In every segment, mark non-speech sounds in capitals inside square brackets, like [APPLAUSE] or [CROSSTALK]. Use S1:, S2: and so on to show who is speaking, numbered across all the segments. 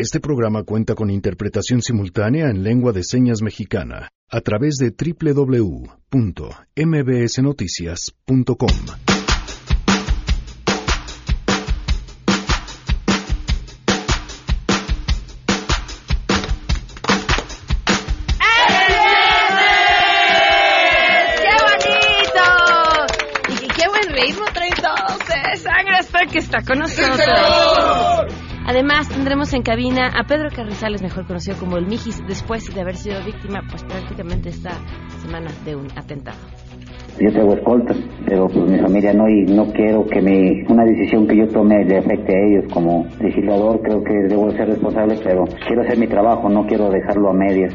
S1: Este programa cuenta con interpretación simultánea en lengua de señas mexicana a través de www.mbsnoticias.com.
S2: ¡Qué bonito! Y qué buen ritmo traen todos. Sangre hasta que está con nosotros. Además, tendremos en cabina a Pedro Carrizales, mejor conocido como el Mijis, después de haber sido víctima, pues prácticamente esta semana de un atentado.
S3: Yo traigo escoltas, pero pues mi familia no y no quiero que mi, una decisión que yo tome le afecte a ellos. Como legislador creo que debo ser responsable, pero quiero hacer mi trabajo, no quiero dejarlo a medias.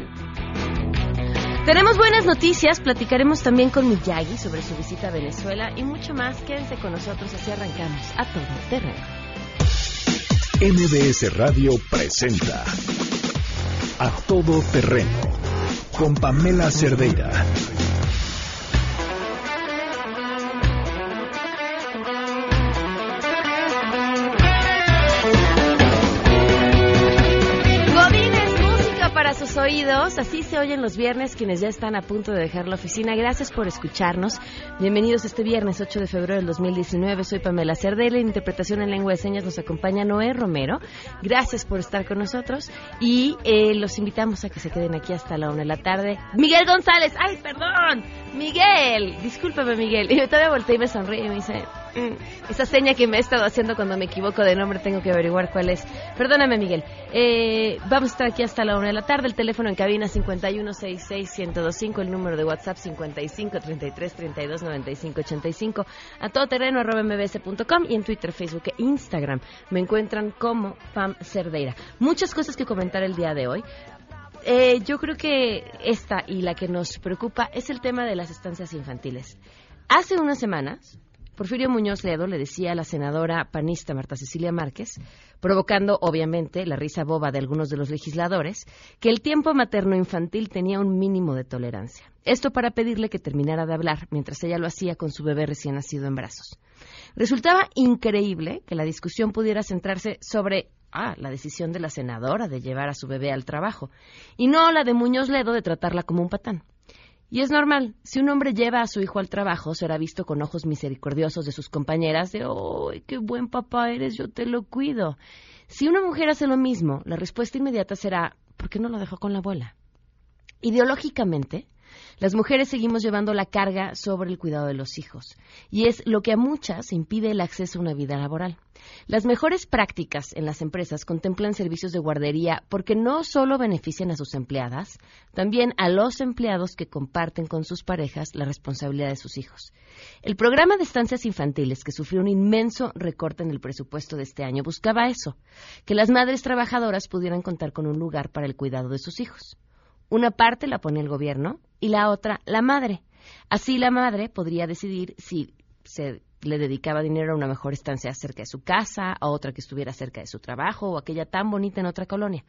S2: Tenemos buenas noticias, platicaremos también con Miyagi sobre su visita a Venezuela y mucho más. Quédense con nosotros, así arrancamos a todo terreno.
S1: MBS Radio presenta A Todo Terreno con Pamela Cerdeira.
S2: Oídos. Así se oyen los viernes quienes ya están a punto de dejar la oficina. Gracias por escucharnos. Bienvenidos este viernes 8 de febrero del 2019. Soy Pamela Cerdela. En interpretación en lengua de señas nos acompaña Noé Romero. Gracias por estar con nosotros y eh, los invitamos a que se queden aquí hasta la una de la tarde. Miguel González. ¡Ay, perdón! Miguel. Discúlpame, Miguel. [LAUGHS] Y yo todavía volteé y me sonríe y me dice... "Mm, esa seña que me he estado haciendo cuando me equivoco de nombre tengo que averiguar cuál es. Perdóname, Miguel. Eh, vamos a estar aquí hasta la una de la tarde. El teléfono en cabina 5166-1025. El número de WhatsApp 5533329585. A todoterreno arroba mbs.com y en Twitter, Facebook e Instagram me encuentran como Pam Cerdeira. Muchas cosas que comentar el día de hoy. Eh, yo creo que esta y la que nos preocupa es el tema de las estancias infantiles. Hace unas semanas, Porfirio Muñoz Ledo le decía a la senadora panista Marta Cecilia Márquez, provocando obviamente la risa boba de algunos de los legisladores, que el tiempo materno-infantil tenía un mínimo de tolerancia. Esto para pedirle que terminara de hablar mientras ella lo hacía con su bebé recién nacido en brazos. Resultaba increíble que la discusión pudiera centrarse sobre ah, la decisión de la senadora de llevar a su bebé al trabajo, y no la de Muñoz Ledo de tratarla como un patán. Y es normal, si un hombre lleva a su hijo al trabajo, será visto con ojos misericordiosos de sus compañeras de, ¡ay, qué buen papá eres, yo te lo cuido! Si una mujer hace lo mismo, la respuesta inmediata será, ¿por qué no lo dejó con la abuela? Ideológicamente, las mujeres seguimos llevando la carga sobre el cuidado de los hijos, y es lo que a muchas impide el acceso a una vida laboral. Las mejores prácticas en las empresas contemplan servicios de guardería porque no solo benefician a sus empleadas, también a los empleados que comparten con sus parejas la responsabilidad de sus hijos. El programa de estancias infantiles, que sufrió un inmenso recorte en el presupuesto de este año, buscaba eso, que las madres trabajadoras pudieran contar con un lugar para el cuidado de sus hijos. Una parte la pone el gobierno y la otra la madre. Así la madre podría decidir si se le dedicaba dinero a una mejor estancia cerca de su casa, a otra que estuviera cerca de su trabajo o aquella tan bonita en otra colonia.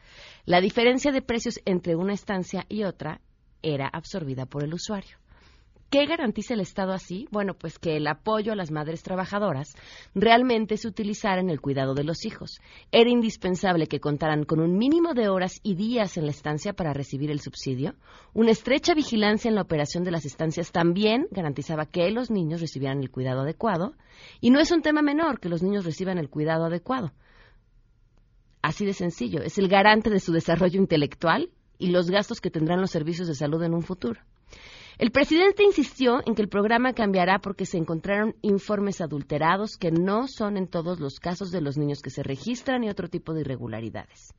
S2: La diferencia de precios entre una estancia y otra era absorbida por el usuario. ¿Qué garantiza el Estado así? Bueno, pues que el apoyo a las madres trabajadoras realmente se utilizara en el cuidado de los hijos. Era indispensable que contaran con un mínimo de horas y días en la estancia para recibir el subsidio. Una estrecha vigilancia en la operación de las estancias también garantizaba que los niños recibieran el cuidado adecuado. Y no es un tema menor que los niños reciban el cuidado adecuado. Así de sencillo, es el garante de su desarrollo intelectual y los gastos que tendrán los servicios de salud en un futuro. El presidente insistió en que el programa cambiará porque se encontraron informes adulterados que no son en todos los casos de los niños que se registran y otro tipo de irregularidades.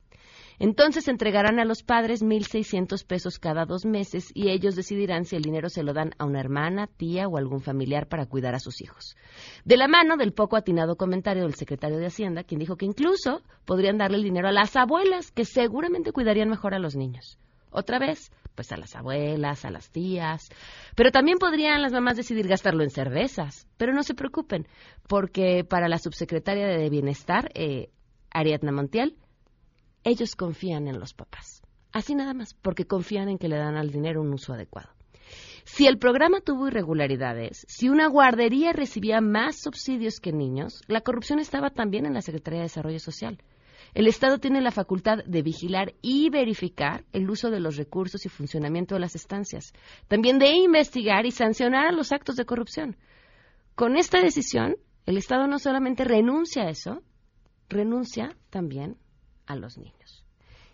S2: Entonces entregarán a los padres 1.600 pesos cada dos meses y ellos decidirán si el dinero se lo dan a una hermana, tía o algún familiar para cuidar a sus hijos. De la mano del poco atinado comentario del secretario de Hacienda, quien dijo que incluso podrían darle el dinero a las abuelas, que seguramente cuidarían mejor a los niños. Otra vez, pues a las abuelas, a las tías. Pero también podrían las mamás decidir gastarlo en cervezas. Pero no se preocupen, porque para la subsecretaria de Bienestar, eh, Ariadna Montiel, ellos confían en los papás. Así nada más, porque confían en que le dan al dinero un uso adecuado. Si el programa tuvo irregularidades, si una guardería recibía más subsidios que niños, la corrupción estaba también en la Secretaría de Desarrollo Social. El Estado tiene la facultad de vigilar y verificar el uso de los recursos y funcionamiento de las estancias, también de investigar y sancionar los actos de corrupción. Con esta decisión, el Estado no solamente renuncia a eso, renuncia también a los niños.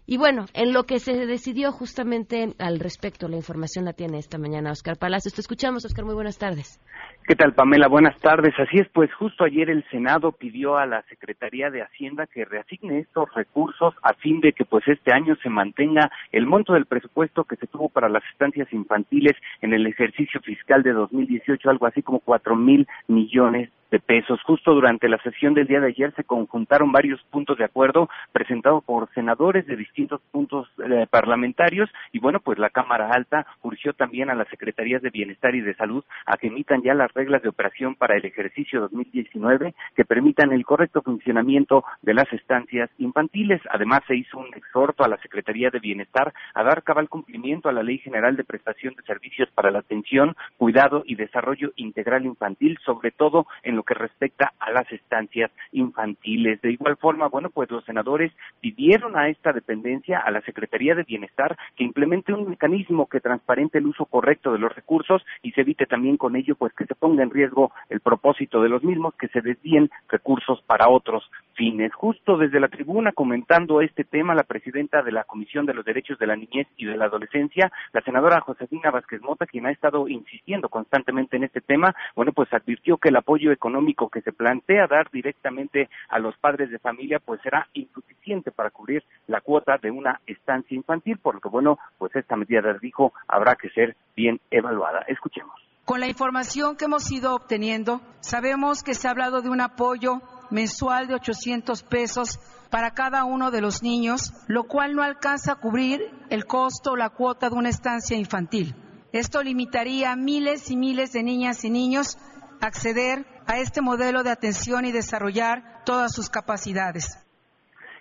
S2: Y bueno, en lo que se decidió justamente al respecto, la información la tiene esta mañana Oscar Palacios. Te escuchamos, Oscar, muy buenas tardes.
S4: ¿Qué tal, Pamela? Buenas tardes. Así es, pues justo ayer el Senado pidió a la Secretaría de Hacienda que reasigne estos recursos a fin de que pues este año se mantenga el monto del presupuesto que se tuvo para las estancias infantiles en el ejercicio fiscal de 2018, algo así como cuatro mil millones de pesos. Justo durante la sesión del día de ayer se conjuntaron varios puntos de acuerdo presentados por senadores de distintos puntos eh, parlamentarios y bueno, pues la Cámara Alta urgió también a las Secretarías de Bienestar y de Salud a que emitan ya las reglas de operación para el ejercicio 2019 que permitan el correcto funcionamiento de las estancias infantiles. Además, se hizo un exhorto a la Secretaría de Bienestar a dar cabal cumplimiento a la Ley General de Prestación de Servicios para la Atención, Cuidado y Desarrollo Integral Infantil, sobre todo en lo que respecta a las estancias infantiles. De igual forma, bueno, pues los senadores pidieron a esta dependencia, a la Secretaría de Bienestar, que implemente un mecanismo que transparente el uso correcto de los recursos y se evite también con ello, pues que se ponga en riesgo el propósito de los mismos, que se desvíen recursos para otros fines. Justo desde la tribuna comentando este tema, la presidenta de la Comisión de los Derechos de la Niñez y de la Adolescencia, la senadora Josefina Vázquez Mota, quien ha estado insistiendo constantemente en este tema, bueno, pues advirtió que el apoyo económico que se plantea dar directamente a los padres de familia, pues será insuficiente para cubrir la cuota de una estancia infantil, por lo que, bueno, pues esta medida, dijo, habrá que ser bien evaluada. Escuchemos.
S5: Con la información que hemos ido obteniendo, sabemos que se ha hablado de un apoyo mensual de 800 pesos para cada uno de los niños, lo cual no alcanza a cubrir el costo o la cuota de una estancia infantil. Esto limitaría a miles y miles de niñas y niños a acceder a este modelo de atención y desarrollar todas sus capacidades.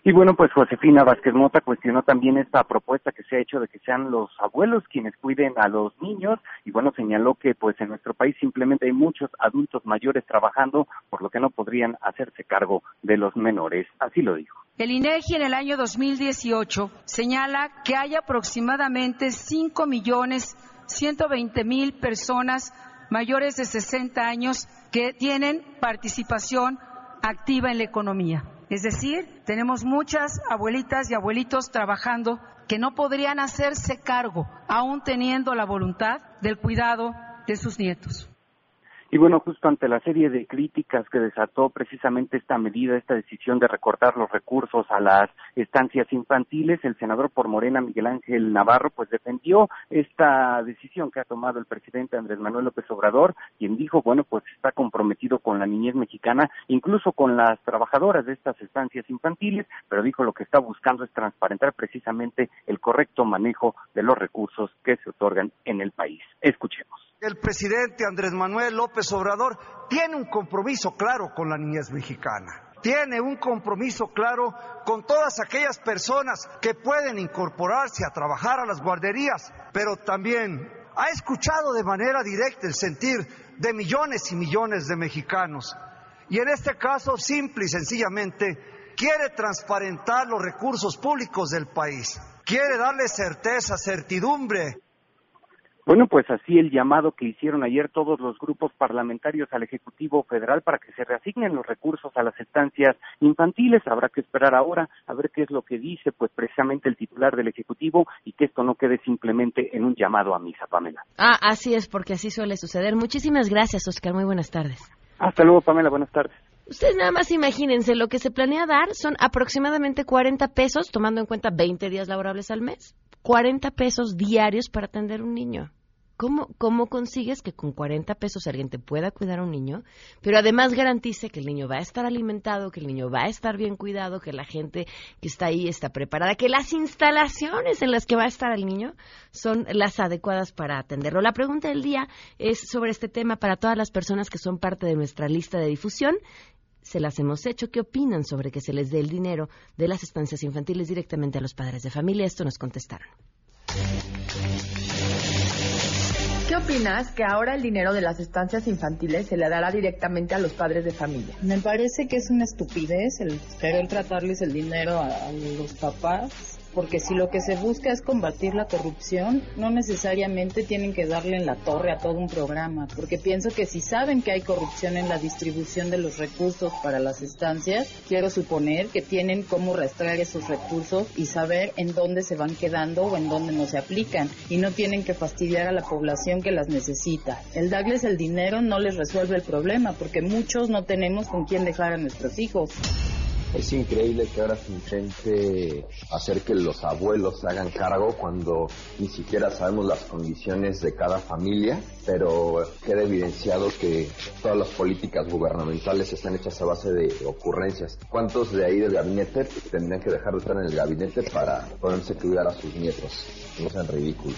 S4: Y bueno, pues Josefina Vázquez Mota cuestionó también esta propuesta que se ha hecho de que sean los abuelos quienes cuiden a los niños y bueno, señaló que pues en nuestro país simplemente hay muchos adultos mayores trabajando, por lo que no podrían hacerse cargo de los menores. Así lo dijo.
S5: El INEGI en el año 2018 señala que hay aproximadamente 5 millones 120 mil personas mayores de 60 años que tienen participación activa en la economía. Es decir, tenemos muchas abuelitas y abuelitos trabajando que no podrían hacerse cargo, aún teniendo la voluntad del cuidado de sus nietos.
S4: Y bueno, justo ante la serie de críticas que desató precisamente esta medida, esta decisión de recortar los recursos a las estancias infantiles, el senador por Morena, Miguel Ángel Navarro, pues defendió esta decisión que ha tomado el presidente Andrés Manuel López Obrador, quien dijo, bueno, pues está comprometido con la niñez mexicana, incluso con las trabajadoras de estas estancias infantiles, pero dijo lo que está buscando es transparentar precisamente el correcto manejo de los recursos que se otorgan en el país. Escuchemos.
S6: El presidente Andrés Manuel López Obrador tiene un compromiso claro con la niñez mexicana. Tiene un compromiso claro con todas aquellas personas que pueden incorporarse a trabajar a las guarderías, pero también ha escuchado de manera directa el sentir de millones y millones de mexicanos. Y en este caso, simple y sencillamente, quiere transparentar los recursos públicos del país. Quiere darle certeza, certidumbre
S4: bueno, pues así el llamado que hicieron ayer todos los grupos parlamentarios al Ejecutivo Federal para que se reasignen los recursos a las estancias infantiles. Habrá que esperar ahora a ver qué es lo que dice, pues precisamente el titular del Ejecutivo y que esto no quede simplemente en un llamado a misa, Pamela.
S2: Ah, así es, porque así suele suceder. Muchísimas gracias, Oscar. Muy buenas tardes.
S4: Hasta luego, Pamela. Buenas tardes.
S2: Ustedes nada más imagínense, lo que se planea dar son aproximadamente 40 pesos, tomando en cuenta 20 días laborables al mes. 40 pesos diarios para atender un niño. ¿Cómo, ¿Cómo consigues que con 40 pesos alguien te pueda cuidar a un niño, pero además garantice que el niño va a estar alimentado, que el niño va a estar bien cuidado, que la gente que está ahí está preparada, que las instalaciones en las que va a estar el niño son las adecuadas para atenderlo? La pregunta del día es sobre este tema para todas las personas que son parte de nuestra lista de difusión se las hemos hecho. ¿Qué opinan sobre que se les dé el dinero de las estancias infantiles directamente a los padres de familia? Esto nos contestaron.
S7: ¿Qué opinas que ahora el dinero de las estancias infantiles se le dará directamente a los padres de familia?
S8: Me parece que es una estupidez el querer tratarles el dinero a, a los papás porque si lo que se busca es combatir la corrupción, no necesariamente tienen que darle en la torre a todo un programa, porque pienso que si saben que hay corrupción en la distribución de los recursos para las estancias, quiero suponer que tienen cómo rastrear esos recursos y saber en dónde se van quedando o en dónde no se aplican, y no tienen que fastidiar a la población que las necesita. El darles el dinero no les resuelve el problema, porque muchos no tenemos con quién dejar a nuestros hijos.
S9: Es increíble que ahora se intente hacer que los abuelos se hagan cargo cuando ni siquiera sabemos las condiciones de cada familia, pero queda evidenciado que todas las políticas gubernamentales están hechas a base de ocurrencias. ¿Cuántos de ahí del gabinete tendrían que dejar de estar en el gabinete para poderse cuidar a sus nietos? No sean ridículos.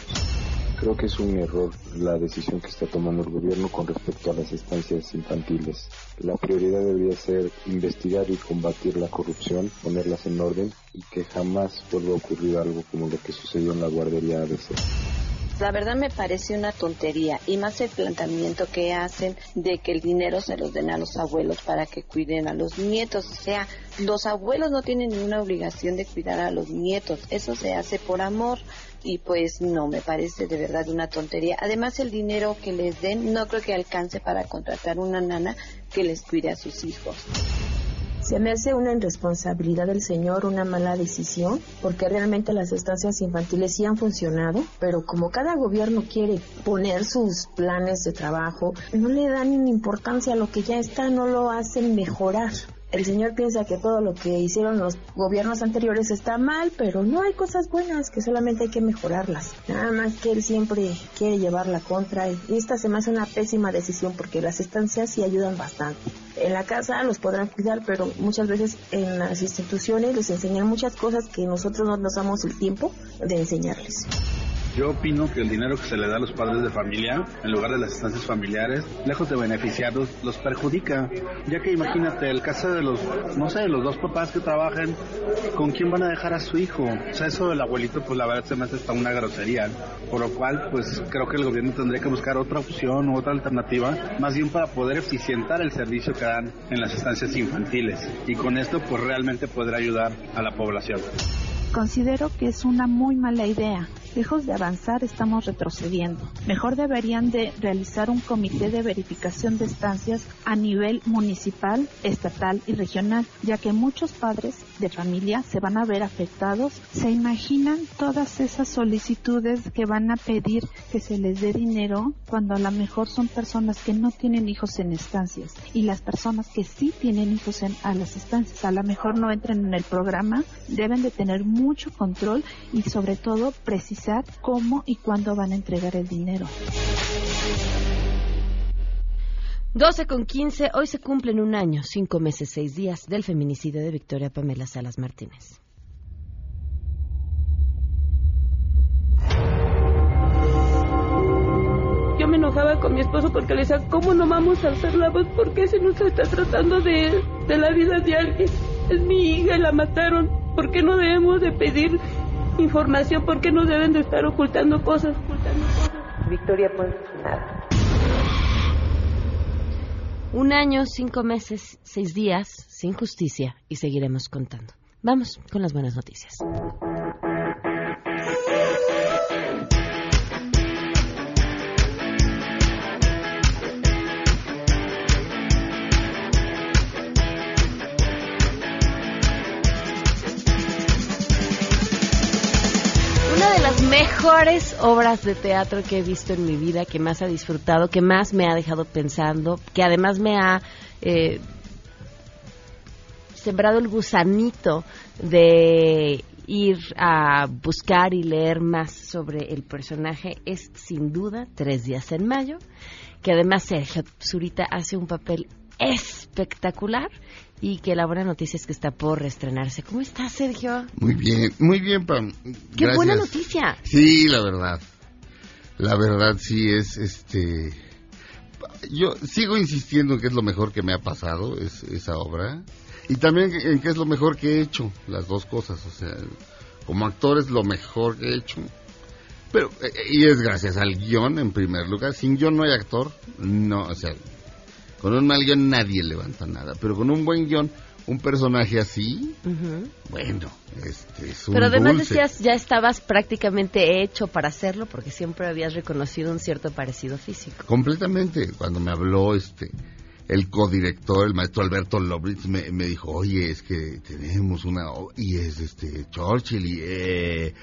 S10: Creo que es un error la decisión que está tomando el gobierno con respecto a las estancias infantiles. La prioridad debería ser investigar y combatir la corrupción, ponerlas en orden y que jamás vuelva a ocurrir algo como lo que sucedió en la guardería ABC.
S11: La verdad me parece una tontería y más el planteamiento que hacen de que el dinero se los den a los abuelos para que cuiden a los nietos. O sea, los abuelos no tienen ninguna obligación de cuidar a los nietos. Eso se hace por amor y pues no, me parece de verdad una tontería. Además el dinero que les den no creo que alcance para contratar una nana que les cuide a sus hijos.
S12: Se me hace una irresponsabilidad del señor, una mala decisión, porque realmente las estancias infantiles sí han funcionado, pero como cada gobierno quiere poner sus planes de trabajo, no le dan importancia a lo que ya está, no lo hacen mejorar. El señor piensa que todo lo que hicieron los gobiernos anteriores está mal, pero no hay cosas buenas, que solamente hay que mejorarlas. Nada más que él siempre quiere llevar la contra y esta se me hace una pésima decisión porque las estancias sí ayudan bastante. En la casa los podrán cuidar, pero muchas veces en las instituciones les enseñan muchas cosas que nosotros no nos damos el tiempo de enseñarles.
S13: Yo opino que el dinero que se le da a los padres de familia, en lugar de las estancias familiares, lejos de beneficiarlos, los perjudica. Ya que imagínate, el caso de los, no sé, los dos papás que trabajan, ¿con quién van a dejar a su hijo? O sea, eso del abuelito, pues la verdad se me hace hasta una grosería. Por lo cual, pues creo que el gobierno tendría que buscar otra opción u otra alternativa, más bien para poder eficientar el servicio que dan en las estancias infantiles. Y con esto, pues realmente podrá ayudar a la población.
S14: Considero que es una muy mala idea. Lejos de avanzar, estamos retrocediendo. Mejor deberían de realizar un comité de verificación de estancias a nivel municipal, estatal y regional, ya que muchos padres de familia se van a ver afectados. ¿Se imaginan todas esas solicitudes que van a pedir que se les dé dinero cuando a lo mejor son personas que no tienen hijos en estancias y las personas que sí tienen hijos en, a las estancias a lo mejor no entran en el programa? Deben de tener mucho control y sobre todo precisar cómo y cuándo van a entregar el dinero.
S2: 12 con 15, hoy se cumplen un año, cinco meses, seis días del feminicidio de Victoria Pamela Salas Martínez.
S15: Yo me enojaba con mi esposo porque le decía, ¿cómo no vamos a hacer la voz? ¿Por qué se nos está tratando de, de la vida de alguien? Es mi hija, la mataron. ¿Por qué no debemos de pedir información, ¿por qué no deben de estar ocultando cosas? Ocultando cosas?
S16: Victoria Ponce
S2: Un año, cinco meses, seis días, sin justicia y seguiremos contando. Vamos con las buenas noticias. Mejores obras de teatro que he visto en mi vida, que más ha disfrutado, que más me ha dejado pensando, que además me ha eh, sembrado el gusanito de ir a buscar y leer más sobre el personaje es sin duda Tres días en mayo, que además Sergio Zurita hace un papel espectacular y que la buena noticia es que está por reestrenarse. ¿Cómo estás, Sergio?
S17: Muy bien, muy bien, Pam.
S2: Qué buena noticia.
S17: Sí, la verdad. La verdad sí es este yo sigo insistiendo en que es lo mejor que me ha pasado es, esa obra y también en que es lo mejor que he hecho, las dos cosas, o sea, como actor es lo mejor que he hecho, Pero, eh, y es gracias al guion en primer lugar. Sin guion no hay actor. No, o sea, con un mal guion nadie levanta nada. Pero con un buen guion, un personaje así, bueno, este es un
S2: Pero además
S17: dulce.
S2: decías, ya estabas prácticamente hecho para hacerlo porque siempre habías reconocido un cierto parecido físico.
S17: Completamente. Cuando me habló este el codirector, el maestro Alberto Lobritz, me, me dijo, oye, es que tenemos una... Y es este Churchill y... Eh,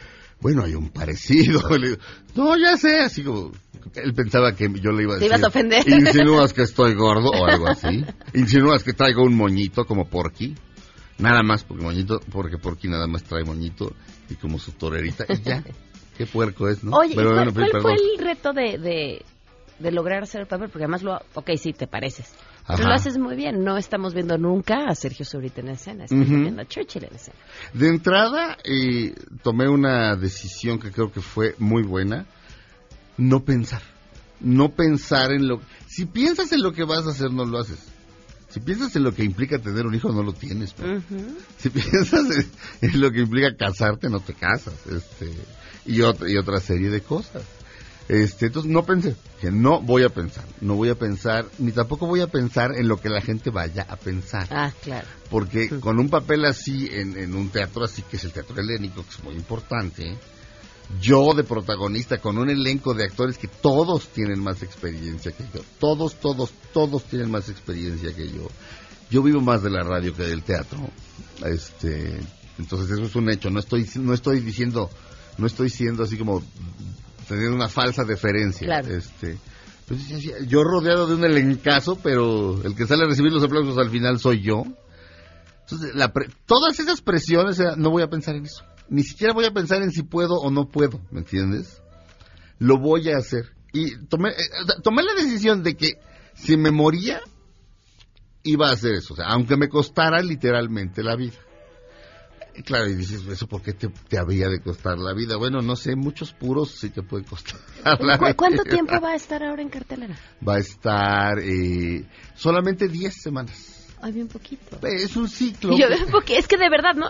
S17: bueno, hay un parecido. [LAUGHS] Le digo, no, ya sé, así como... Él pensaba que yo le iba a
S2: Te
S17: decir...
S2: ibas a ofender.
S17: Insinúas que estoy gordo o algo [LAUGHS] así. Insinúas que traigo un moñito como Porky. Nada más porque moñito, porque Porky nada más trae moñito y como su torerita y ya. [LAUGHS] Qué puerco es, ¿no?
S2: Oye, ¿y
S17: Pero
S2: ¿cuál,
S17: bueno,
S2: cuál fue el reto de, de, de lograr hacer el papel? Porque además lo... Ok, sí, te pareces.
S17: Ajá.
S2: lo haces muy bien. No estamos viendo nunca a Sergio Zurita en escena. Estamos viendo a Churchill en escena.
S17: De entrada, eh, tomé una decisión que creo que fue muy buena. No pensar. No pensar en lo... Si piensas en lo que vas a hacer, no lo haces. Si piensas en lo que implica tener un hijo, no lo tienes. pues. Si piensas en, en lo que implica casarte, no te casas. Este, y, otra, y otra serie de cosas. Este, entonces no pensé, que no voy a pensar, no voy a pensar, ni tampoco voy a pensar en lo que la gente vaya a pensar.
S2: Ah, claro.
S17: Porque con un papel así, en, en un teatro así, que es el teatro helénico, que es muy importante, yo de protagonista, con un elenco de actores que todos tienen más experiencia que yo, todos, todos, todos tienen más experiencia que yo. Yo vivo más de la radio que del teatro. Este, entonces eso es un hecho, no estoy, no estoy diciendo, no estoy siendo así como teniendo una falsa deferencia.
S2: Claro.
S17: Este, pues, yo rodeado de un elencazo, pero el que sale a recibir los aplausos al final soy yo. Entonces, la pre- todas esas presiones, eh, no voy a pensar en eso. Ni siquiera voy a pensar en si puedo o no puedo, ¿me entiendes? Lo voy a hacer. Y tomé, eh, tomé la decisión de que si me moría, iba a hacer eso. O sea, aunque me costara literalmente la vida. Claro, y dices, ¿eso por qué te, te había de costar la vida? Bueno, no sé, muchos puros sí te pueden costar [LAUGHS] la
S2: ¿Cu- ¿Cuánto
S17: vida.
S2: tiempo va a estar ahora en cartelera?
S17: Va a estar eh, solamente 10 semanas.
S2: Ay, bien poquito.
S17: Es un ciclo. [LAUGHS]
S2: Yo, porque es que de verdad, ¿no?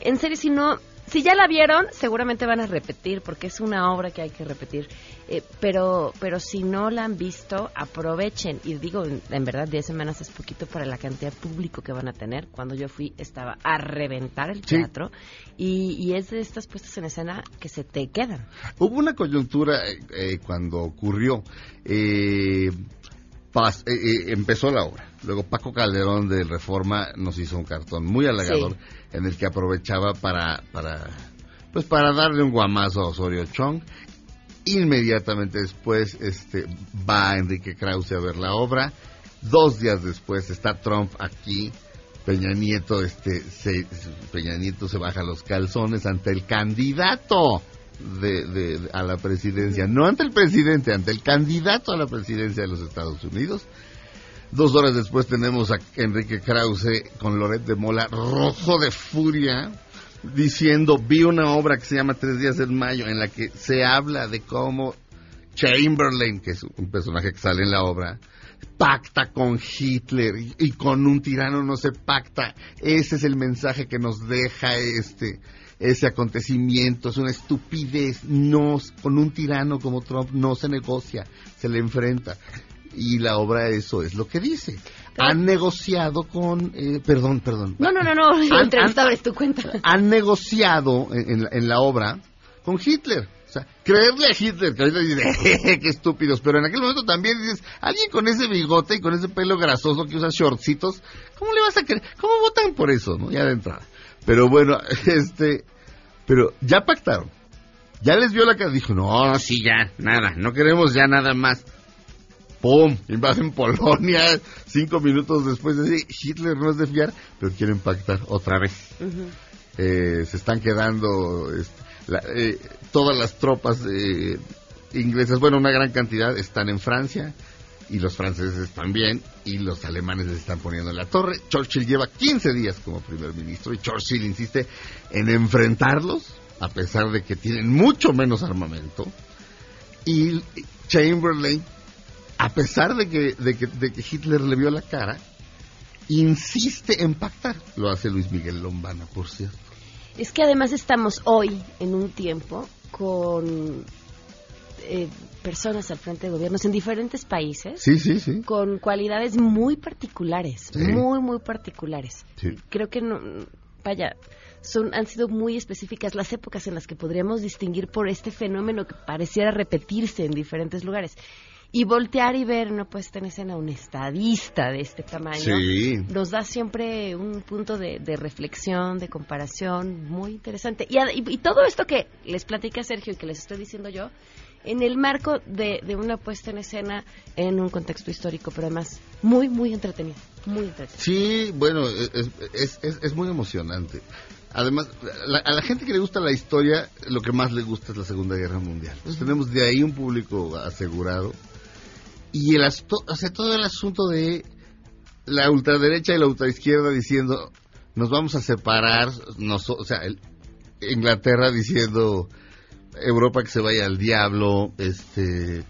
S2: En serio, si no, si ya la vieron, seguramente van a repetir, porque es una obra que hay que repetir. Eh, pero, pero si no la han visto, aprovechen. Y digo, en, en verdad, 10 semanas es poquito para la cantidad de público que van a tener. Cuando yo fui, estaba a reventar el
S17: Sí.
S2: teatro. Y, y es de estas puestas en escena que se te quedan.
S17: Hubo una coyuntura eh, eh, cuando ocurrió. eh, pas- eh, eh, empezó la obra. Luego Paco Calderón de Reforma nos hizo un cartón muy halagador
S2: Sí.
S17: en el que aprovechaba para, para, pues para darle un guamazo a Osorio Chong. Inmediatamente después este, va Enrique Krause a ver la obra. Dos días después está Trump aquí. Peña Nieto, este, se, Peña Nieto se baja los calzones ante el candidato de, a la presidencia, no ante el presidente, ante el candidato a la presidencia de los Estados Unidos. Dos horas después tenemos a Enrique Krause con Loret de Mola rojo de furia diciendo, vi una obra que se llama Tres días en mayo en la que se habla de cómo Chamberlain, que es un personaje que sale en la obra, pacta con Hitler y, y con un tirano no se pacta. Ese es el mensaje que nos deja este ese acontecimiento. Es una estupidez. No, con un tirano como Trump no se negocia, se le enfrenta. Y la obra eso es lo que dice. Han negociado con, eh, perdón, perdón.
S2: No, no, no, no.
S17: Han- [LAUGHS]
S2: entrevistador es tu cuenta.
S17: han negociado en, en la, en la obra con Hitler. O sea, creerle a Hitler, que ahorita dice, [LAUGHS] qué estúpidos, pero en aquel momento también dices, alguien con ese bigote y con ese pelo grasoso que usa shortcitos, ¿cómo le vas a creer? ¿Cómo votan por eso, no? Ya de entrada. Pero bueno, [LAUGHS] este, pero ya pactaron. Ya les vio la cara, dijo, no, sí, ya, nada, no queremos ya nada más. ¡Pum! Invaden Polonia. [LAUGHS] Cinco minutos después de Hitler no es de fiar, pero quieren pactar otra vez. Eh, se están quedando este, la- eh, todas las tropas eh, inglesas, bueno, una gran cantidad están en Francia y los franceses también y los alemanes les están poniendo en la torre. Churchill lleva 15 días como primer ministro y Churchill insiste en enfrentarlos a pesar de que tienen mucho menos armamento y Chamberlain a pesar de que, de que, de que Hitler le vio la cara insiste en pactar. Lo hace Luis Miguel Lombana, por cierto.
S2: Es que además estamos hoy en un tiempo con eh, personas al frente de gobiernos en diferentes países.
S17: Sí, sí, sí.
S2: Con cualidades muy particulares, muy, muy particulares. Creo que no, vaya, son, han sido muy específicas las épocas en las que podríamos distinguir por este fenómeno que pareciera repetirse en diferentes lugares. Y voltear y ver una puesta en escena un estadista de este tamaño nos da siempre un punto de, reflexión, de comparación muy interesante. Y, y, todo esto que les platica Sergio y que les estoy diciendo yo, en el marco de, una puesta en escena en un contexto histórico, pero además muy, muy entretenido. Muy entretenido.
S17: Sí, bueno, es, es, es muy emocionante. Además, a la gente que le gusta la historia, lo que más le gusta es la Segunda Guerra Mundial. tenemos de ahí un público asegurado. Y el o sea, todo el asunto de la ultraderecha y la ultraizquierda diciendo, nos vamos a separar, o sea, Inglaterra diciendo, Europa que se vaya al diablo, este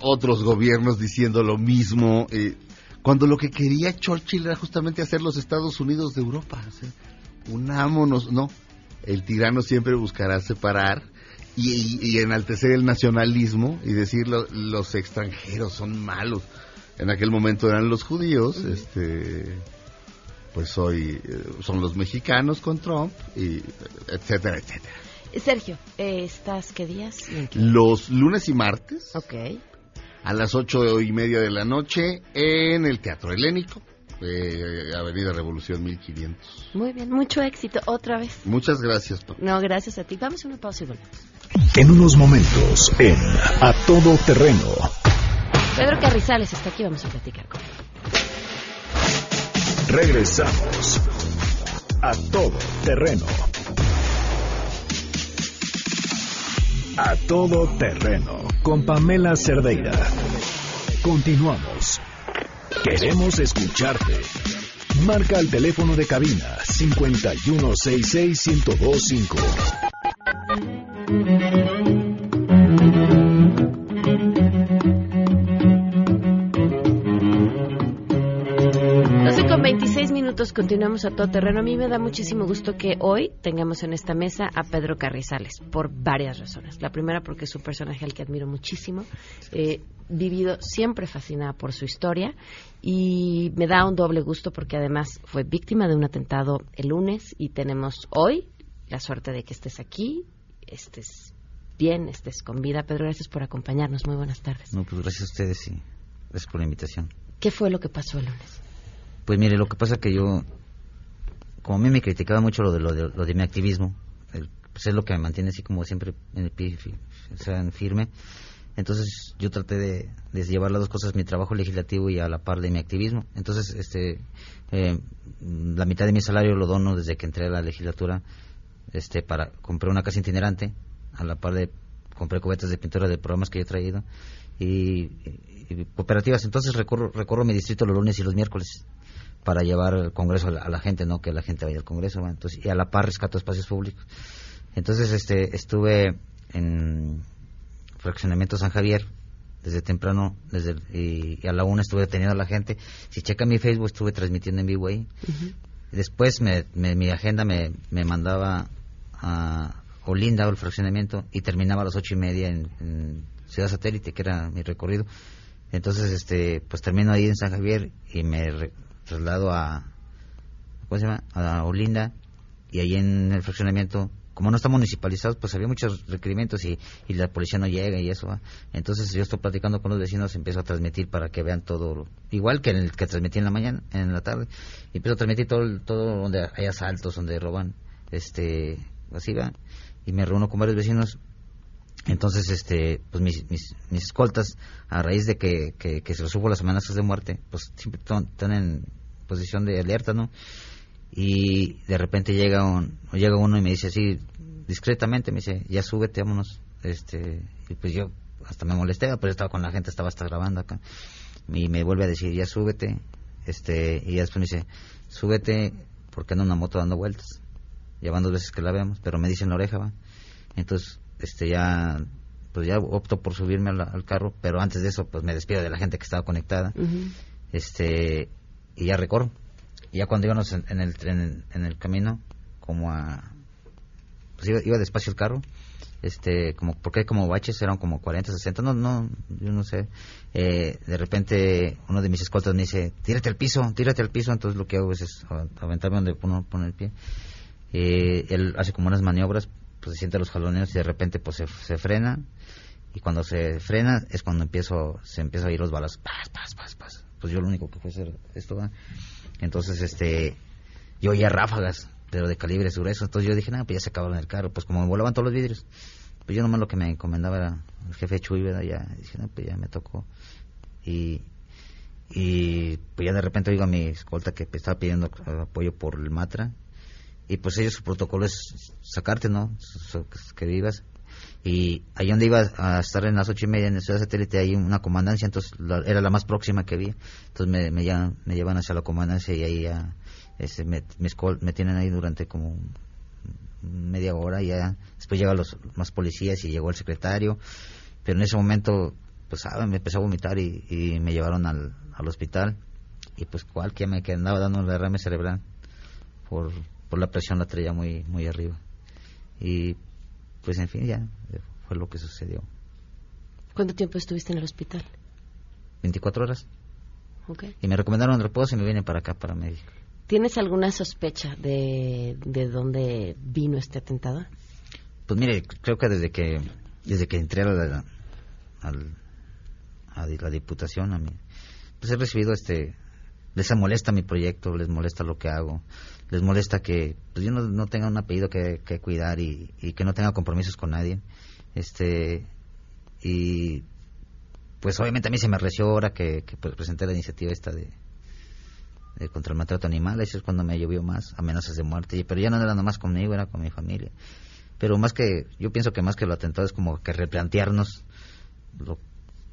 S17: otros gobiernos diciendo lo mismo, eh, cuando lo que quería Churchill era justamente hacer los Estados Unidos de Europa. unámonos, no. El tirano siempre buscará separar y, enaltecer el nacionalismo y decir los extranjeros son malos. En aquel momento eran los judíos, este pues hoy eh, son los mexicanos con Trump y etcétera, etcétera.
S2: Sergio, ¿estás qué días?
S17: Los lunes y martes.
S2: Ok.
S17: A las ocho y media de la noche en el Teatro Helénico. Eh, Avenida Revolución 1500.
S2: Muy bien, mucho éxito otra vez.
S17: Muchas gracias.
S2: No, gracias a ti. Vamos a una pausa y volvemos.
S1: En unos momentos, en A Todo Terreno.
S2: Pedro Carrizales está aquí, vamos a platicar con él.
S1: Regresamos a Todo Terreno. A todo terreno con Pamela Cerdeira. Continuamos. Queremos escucharte. Marca el teléfono de cabina 5166
S2: 1025. Continuamos a todo terreno. A mí me da muchísimo gusto que hoy tengamos en esta mesa a Pedro Carrizales, por varias razones. La primera porque es un personaje al que admiro muchísimo. He vivido siempre fascinada por su historia y me da un doble gusto porque además fue víctima de un atentado el lunes y tenemos hoy la suerte de que estés aquí, estés bien, estés con vida. Pedro, gracias por acompañarnos. Muy buenas tardes.
S16: No, pues gracias a ustedes y gracias por la invitación.
S2: ¿Qué fue lo que pasó el lunes?
S16: Pues mire, lo que pasa que yo, como a mí me criticaba mucho lo de, lo de, mi activismo, pues es lo que me mantiene así como siempre en el pie, o sea, en firme. Entonces yo traté de, llevar las dos cosas, mi trabajo legislativo y a la par de mi activismo. Entonces, este, eh, la mitad de mi salario lo dono desde que entré a la legislatura, este, para compré una casa itinerante, a la par de compré cubetas de pintura de programas que yo he traído y, cooperativas. Entonces recorro, recorro mi distrito los lunes y los miércoles para llevar el Congreso a la, gente, no que la gente vaya al Congreso, entonces y a la par rescato espacios públicos. Entonces este estuve en fraccionamiento San Javier desde temprano, desde y, a la una estuve deteniendo a la gente. Si checa mi Facebook estuve transmitiendo en vivo ahí. Después me, mi agenda me, me mandaba a Olinda o el fraccionamiento y terminaba a las ocho y media en, Ciudad Satélite, que era mi recorrido. Entonces, este, pues termino ahí en San Javier y me, traslado a, ¿cómo se llama? A Olinda y ahí en el fraccionamiento, como no está municipalizado, pues había muchos requerimientos y, y la policía no llega y eso. Entonces yo estoy platicando con los vecinos, empiezo a transmitir para que vean todo, igual que en el que transmití en la mañana, en la tarde, y empiezo a transmitir todo, todo donde hay asaltos, donde roban, este, así va, y me reúno con varios vecinos entonces, este, pues mis, mis, escoltas, a raíz de que, que, se resuelvo las amenazas de muerte, pues siempre están en posición de alerta, ¿no? Y de repente llega, un, llega uno y me dice así, discretamente, me dice, ya súbete, vámonos. Este, y pues yo hasta me molesté, pero estaba con la gente, estaba hasta grabando acá. Y me vuelve a decir, ya súbete. Este, y después me dice, súbete porque anda una moto dando vueltas. Ya van dos veces que la vemos, pero me dice en la oreja, va. Entonces, este, ya pues ya opto por subirme al, carro, pero antes de eso pues me despido de la gente que estaba conectada. Este, y ya recorro. Y ya cuando íbamos en, el, tren en el camino, como a... Pues iba, despacio el carro, este como porque como baches eran como 40 60 no no yo no sé. Eh, de repente uno de mis escoltas me dice tírate al piso tírate al piso entonces lo que hago es, aventarme donde uno pone el pie. Eh, él hace como unas maniobras pues se siente los jaloneos y de repente pues se, frena. Y cuando se frena es cuando empiezo se empieza a ir los balas pas pas pas pas pues yo lo único que fue hacer esto entonces este yo oía ráfagas pero de calibre grueso. Entonces yo dije, no, pues ya se acabaron el carro. Pues como me volaban todos los vidrios, pues yo nomás lo que me encomendaba era el jefe Chuy, ¿verdad? Ya dije, no, pues ya me tocó. Y, y pues ya de repente oigo a mi escolta que estaba pidiendo apoyo por el Matra. Y pues ellos su protocolo es sacarte, ¿no? Que vivas. Y ahí donde iba a estar en las ocho y media en el ciudad satélite hay una comandancia, entonces era la más próxima que había. Entonces me, me, llevan, me llevan hacia la comandancia y ahí ya este, me, tienen ahí durante como media hora ya después llegan los más policías y llegó el secretario. Pero en ese momento pues ah, me empezó a vomitar y, me llevaron al, hospital. Y pues cual que me andaba dando un derrame cerebral por, por la presión la traía muy muy arriba. Y pues en fin ya fue lo que sucedió
S2: ¿cuánto tiempo estuviste en el hospital?
S16: 24 horas okay. y me recomendaron reposo y me vine para acá para México
S2: ¿Tienes alguna sospecha de, de dónde vino este atentado?
S16: Pues mire, creo que desde que desde que entré a la, a la diputación, a mí, pues he recibido este, les molesta mi proyecto, les molesta lo que hago, les molesta que pues yo no, tenga un apellido que, que cuidar y, y, que no tenga compromisos con nadie, este, y pues obviamente a mí se me reció ahora que, que pues, presenté la iniciativa esta de, eh, contra el maltrato animal, eso es cuando me llovió más, amenazas de muerte, pero ya no era nada más conmigo, era con mi familia. Pero más que, yo pienso que más que lo atentado es como que replantearnos lo,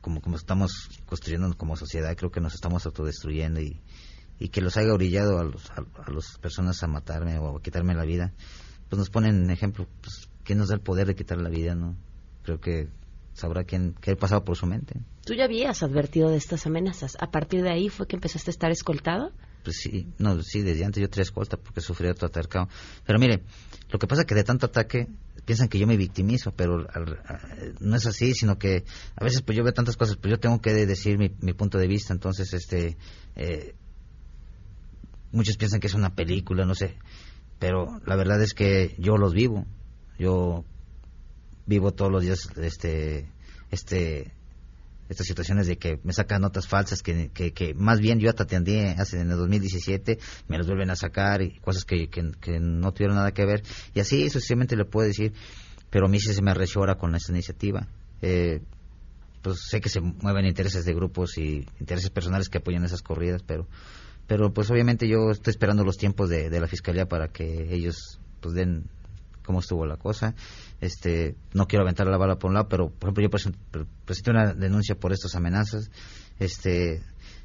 S16: como, como estamos construyendo como sociedad, creo que nos estamos autodestruyendo y, y que los haya orillado a los a, las personas a matarme o a quitarme la vida, pues nos ponen ejemplo, pues, ¿quién nos da el poder de quitar la vida, no? Creo que sabrá quién, qué ha pasado por su mente.
S2: ¿Tú ya habías advertido de estas amenazas? ¿A partir de ahí fue que empezaste a estar escoltado?
S16: Pues sí, no, sí, desde antes yo tres escolta porque sufrí otro atacado. Pero mire, lo que pasa es que de tanto ataque piensan que yo me victimizo, pero no es así, sino que a veces pues yo veo tantas cosas, pues yo tengo que decir mi, punto de vista, entonces este eh, muchos piensan que es una película, no sé, pero la verdad es que yo los vivo, yo vivo todos los días este este estas situaciones de que me sacan notas falsas que, que, más bien yo hasta atendí hace en el 2017 me los vuelven a sacar y cosas que, que, no tuvieron nada que ver. Y así sucesivamente le puedo decir pero a mí sí se me arreció ahora con esta iniciativa. Eh, pues sé que se mueven intereses de grupos y intereses personales que apoyan esas corridas pero pero pues obviamente yo estoy esperando los tiempos de, de la fiscalía para que ellos pues den cómo estuvo la cosa. Este, no quiero aventar la bala por un lado, pero por ejemplo yo presenté una denuncia por estas amenazas. Este,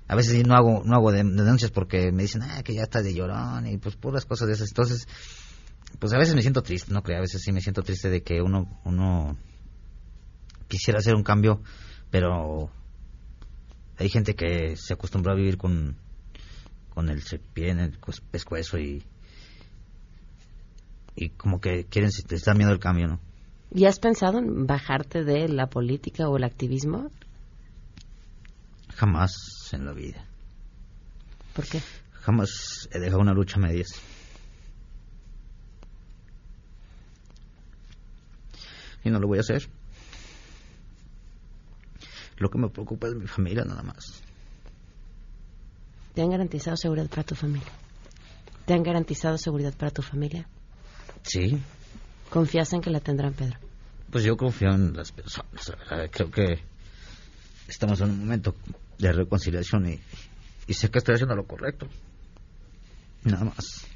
S16: a veces no hago no hago denuncias porque me dicen, "Ah, que ya está de llorón" y pues puras cosas de esas. Entonces, pues a veces me siento triste, no creo, a veces sí me siento triste de que uno uno quisiera hacer un cambio, pero hay gente que se acostumbró a vivir con con el pie en el pescuezo y y como que quieren, te está miedo el cambio, ¿no?
S2: ¿Y has pensado en bajarte de la política o el activismo?
S16: Jamás en la vida.
S2: ¿Por qué?
S16: Jamás he dejado una lucha a medias. Y no lo voy a hacer. Lo que me preocupa es mi familia nada más.
S2: ¿Te han garantizado seguridad para tu familia? ¿Te han garantizado seguridad para tu familia?
S16: Sí.
S2: ¿Confías en que la tendrán, Pedro?
S16: Pues yo confío en las personas. Creo que estamos en un momento de reconciliación y, y sé que estoy haciendo lo correcto. Nada más.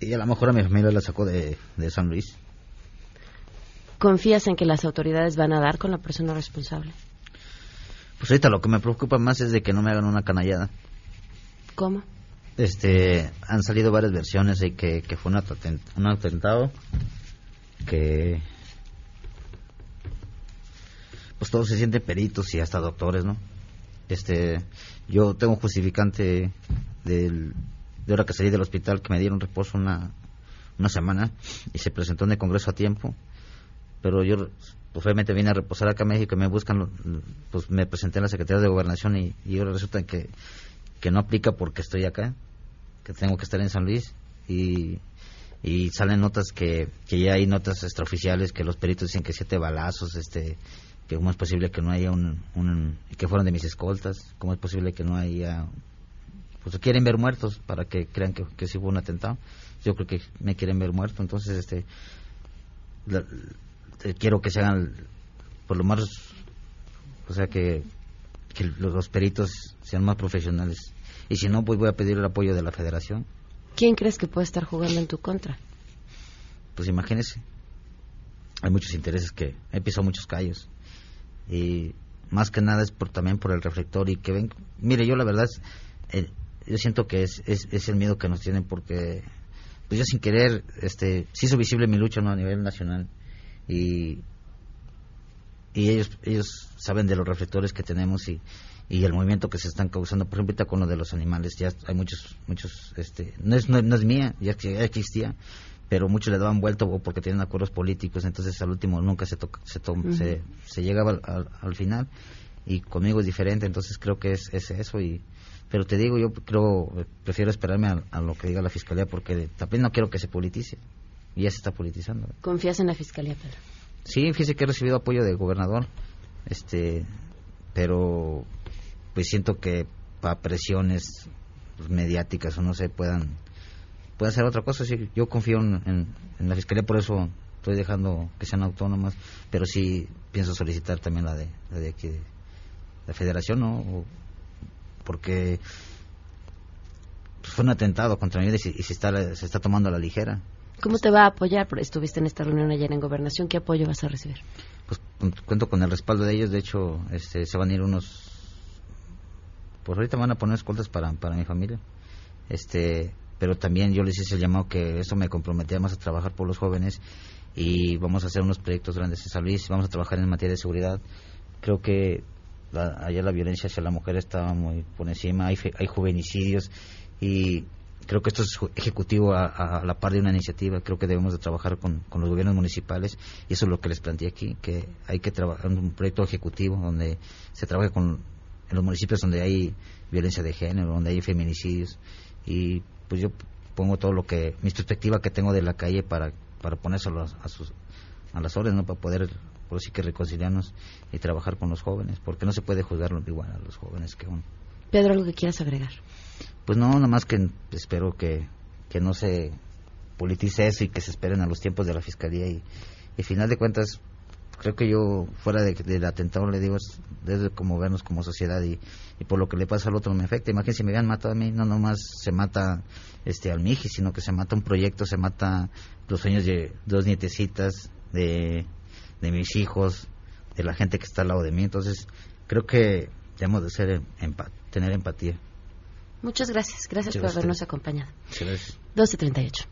S16: Y a lo mejor a mi familia la sacó de, de San Luis.
S2: ¿Confías en que las autoridades van a dar con la persona responsable?
S16: Pues ahorita lo que me preocupa más es de que no me hagan una canallada.
S2: ¿Cómo?
S16: Este han salido varias versiones de que, que fue un, atentado que pues todos se sienten peritos y hasta doctores no este yo tengo un justificante del, de hora que salí del hospital que me dieron reposo una una semana y se presentó en el Congreso a tiempo. Pero yo, pues obviamente vine a reposar acá a México y me buscan, pues me presenté en la Secretaría de Gobernación y, y ahora resulta que, que no aplica porque estoy acá, que tengo que estar en San Luis y, y salen notas que, que ya hay notas extraoficiales que los peritos dicen que siete balazos, este que cómo es posible que no haya un, que fueron de mis escoltas, cómo es posible que no haya pues quieren ver muertos para que crean que, que sí fue un atentado. Yo creo que me quieren ver muerto, entonces este eh, quiero que se hagan por lo más o sea que, que los peritos sean más profesionales y si no pues voy a pedir el apoyo de la federación.
S2: ¿Quién crees que puede estar jugando en tu contra?
S16: Pues imagínese. Hay muchos intereses que he pisado muchos callos y más que nada es por también por el reflector y que ven mire yo la verdad eh, yo siento que es, es, el miedo que nos tienen porque pues yo sin querer este se hizo visible mi lucha ¿no? a nivel nacional y y ellos ellos saben de los reflectores que tenemos y, y el movimiento que se están causando por ejemplo con lo de los animales ya hay muchos muchos este no es no, es mía ya, ya existía pero muchos le daban vuelta porque tienen acuerdos políticos, entonces al último nunca se se, se, llegaba al, final y conmigo es diferente, entonces creo que es, es eso y pero te digo yo creo prefiero esperarme a, lo que diga la fiscalía porque también no quiero que se politice y ya se está politizando.
S2: ¿Confías en la fiscalía, Pedro?
S16: Sí, fíjese que he recibido apoyo del gobernador, este, pero pues siento que para presiones mediáticas o no se puedan puede hacer otra cosa. Sí, yo confío en, la fiscalía, por eso estoy dejando que sean autónomas, pero sí pienso solicitar también la de, la de aquí, la federación, ¿no? porque fue un atentado contra mí y, se, está, se está tomando a la ligera.
S2: ¿Cómo te va a apoyar? Estuviste en esta reunión ayer en Gobernación. ¿Qué apoyo vas a recibir?
S16: Pues cuento con el respaldo de ellos. De hecho, este, se van a ir unos... Pues ahorita van a poner escoltas para, para mi familia. Este, pero también yo les hice el llamado que eso me comprometía más a trabajar por los jóvenes y vamos a hacer unos proyectos grandes en San Luis, vamos a trabajar en materia de seguridad. Creo que ayer la violencia hacia la mujer está muy por encima, hay, hay juvenicidios y creo que esto es ejecutivo a, la par de una iniciativa. Creo que debemos de trabajar con, con, los gobiernos municipales y eso es lo que les planteé aquí, que hay que trabajar un proyecto ejecutivo donde se trabaje con en los municipios donde hay violencia de género, donde hay feminicidios y pues yo pongo todo lo que, mi perspectiva que tengo de la calle para, para ponérselo a, sus, a las órdenes, ¿no? Para poder, por así que reconciliarnos y trabajar con los jóvenes, porque no se puede juzgarlo igual a los jóvenes que uno.
S2: Pedro, ¿algo que quieras agregar?
S16: Pues no, nada más que espero que, que no se politice eso y que se esperen a los tiempos de la fiscalía y, y final de cuentas creo que yo fuera de, del atentado le digo desde como vernos como sociedad y, y, por lo que le pasa al otro me afecta. Imagínense si me habían matado a mí no nomás se mata este al Miji sino que se mata un proyecto se mata los sueños de dos nietecitas de, de mis hijos de la gente que está al lado de mí. Entonces creo que debemos de ser tener empatía.
S2: Muchas gracias. Gracias por habernos acompañado.
S16: Gracias.
S2: 12.38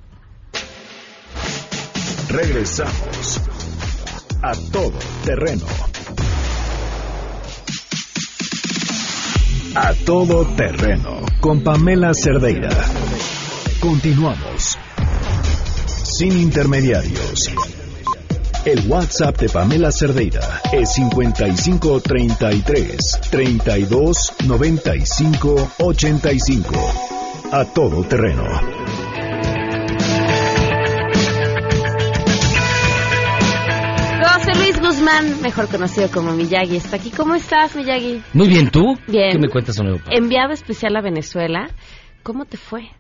S1: regresamos a todo terreno. A todo terreno con Pamela Cerdeira. Continuamos. Sin intermediarios. El WhatsApp de Pamela Cerdeira es 5533 32 95 85. A todo terreno.
S2: Guzmán, mejor conocido como Miyagi, está aquí. ¿Cómo estás, Miyagi?
S18: Muy bien, ¿tú?
S2: Bien.
S18: ¿Qué me cuentas, nuevo
S2: Enviado especial a Venezuela. ¿Cómo te fue?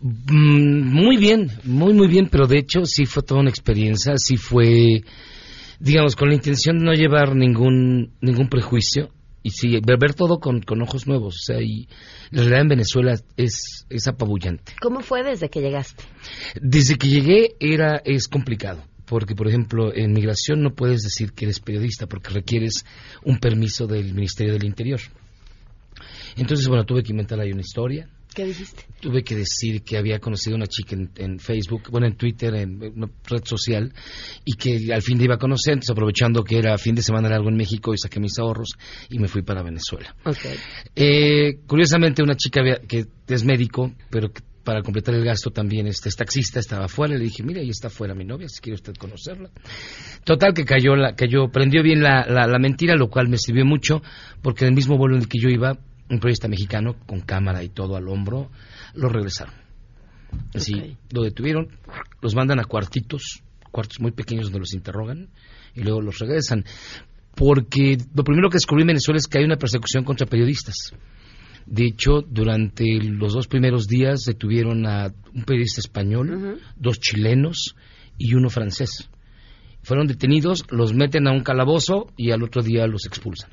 S18: Mm, muy bien, muy, muy bien, pero de hecho sí fue toda una experiencia, sí fue, digamos, con la intención de no llevar ningún, ningún prejuicio y sí, ver, ver todo con, con, ojos nuevos. O sea, y la realidad en Venezuela es, es apabullante.
S2: ¿Cómo fue desde que llegaste?
S18: Desde que llegué era, es complicado porque, por ejemplo, en migración no puedes decir que eres periodista porque requieres un permiso del Ministerio del Interior. Entonces, bueno, tuve que inventar ahí una historia.
S2: ¿Qué dijiste?
S18: Tuve que decir que había conocido a una chica en, Facebook, bueno, en Twitter, en una red social, y que al fin de iba a conocer, entonces aprovechando que era fin de semana algo en México, y saqué mis ahorros y me fui para Venezuela.
S2: Okay.
S18: Eh, curiosamente, una chica que es médico, pero que para completar el gasto también este es taxista, estaba afuera, le dije, mira, ahí está afuera mi novia, si quiere usted conocerla. Total que cayó, la, cayó prendió bien la, la, mentira, lo cual me sirvió mucho, porque en el mismo vuelo en el que yo iba, un periodista mexicano, con cámara y todo al hombro, lo regresaron. Así, lo detuvieron, los mandan a cuartitos, cuartos muy pequeños donde los interrogan, y luego los regresan. Porque lo primero que descubrí en Venezuela es que hay una persecución contra periodistas de hecho, durante los dos primeros días detuvieron a un periodista español, dos chilenos y uno francés. Fueron detenidos, los meten a un calabozo y al otro día los expulsan.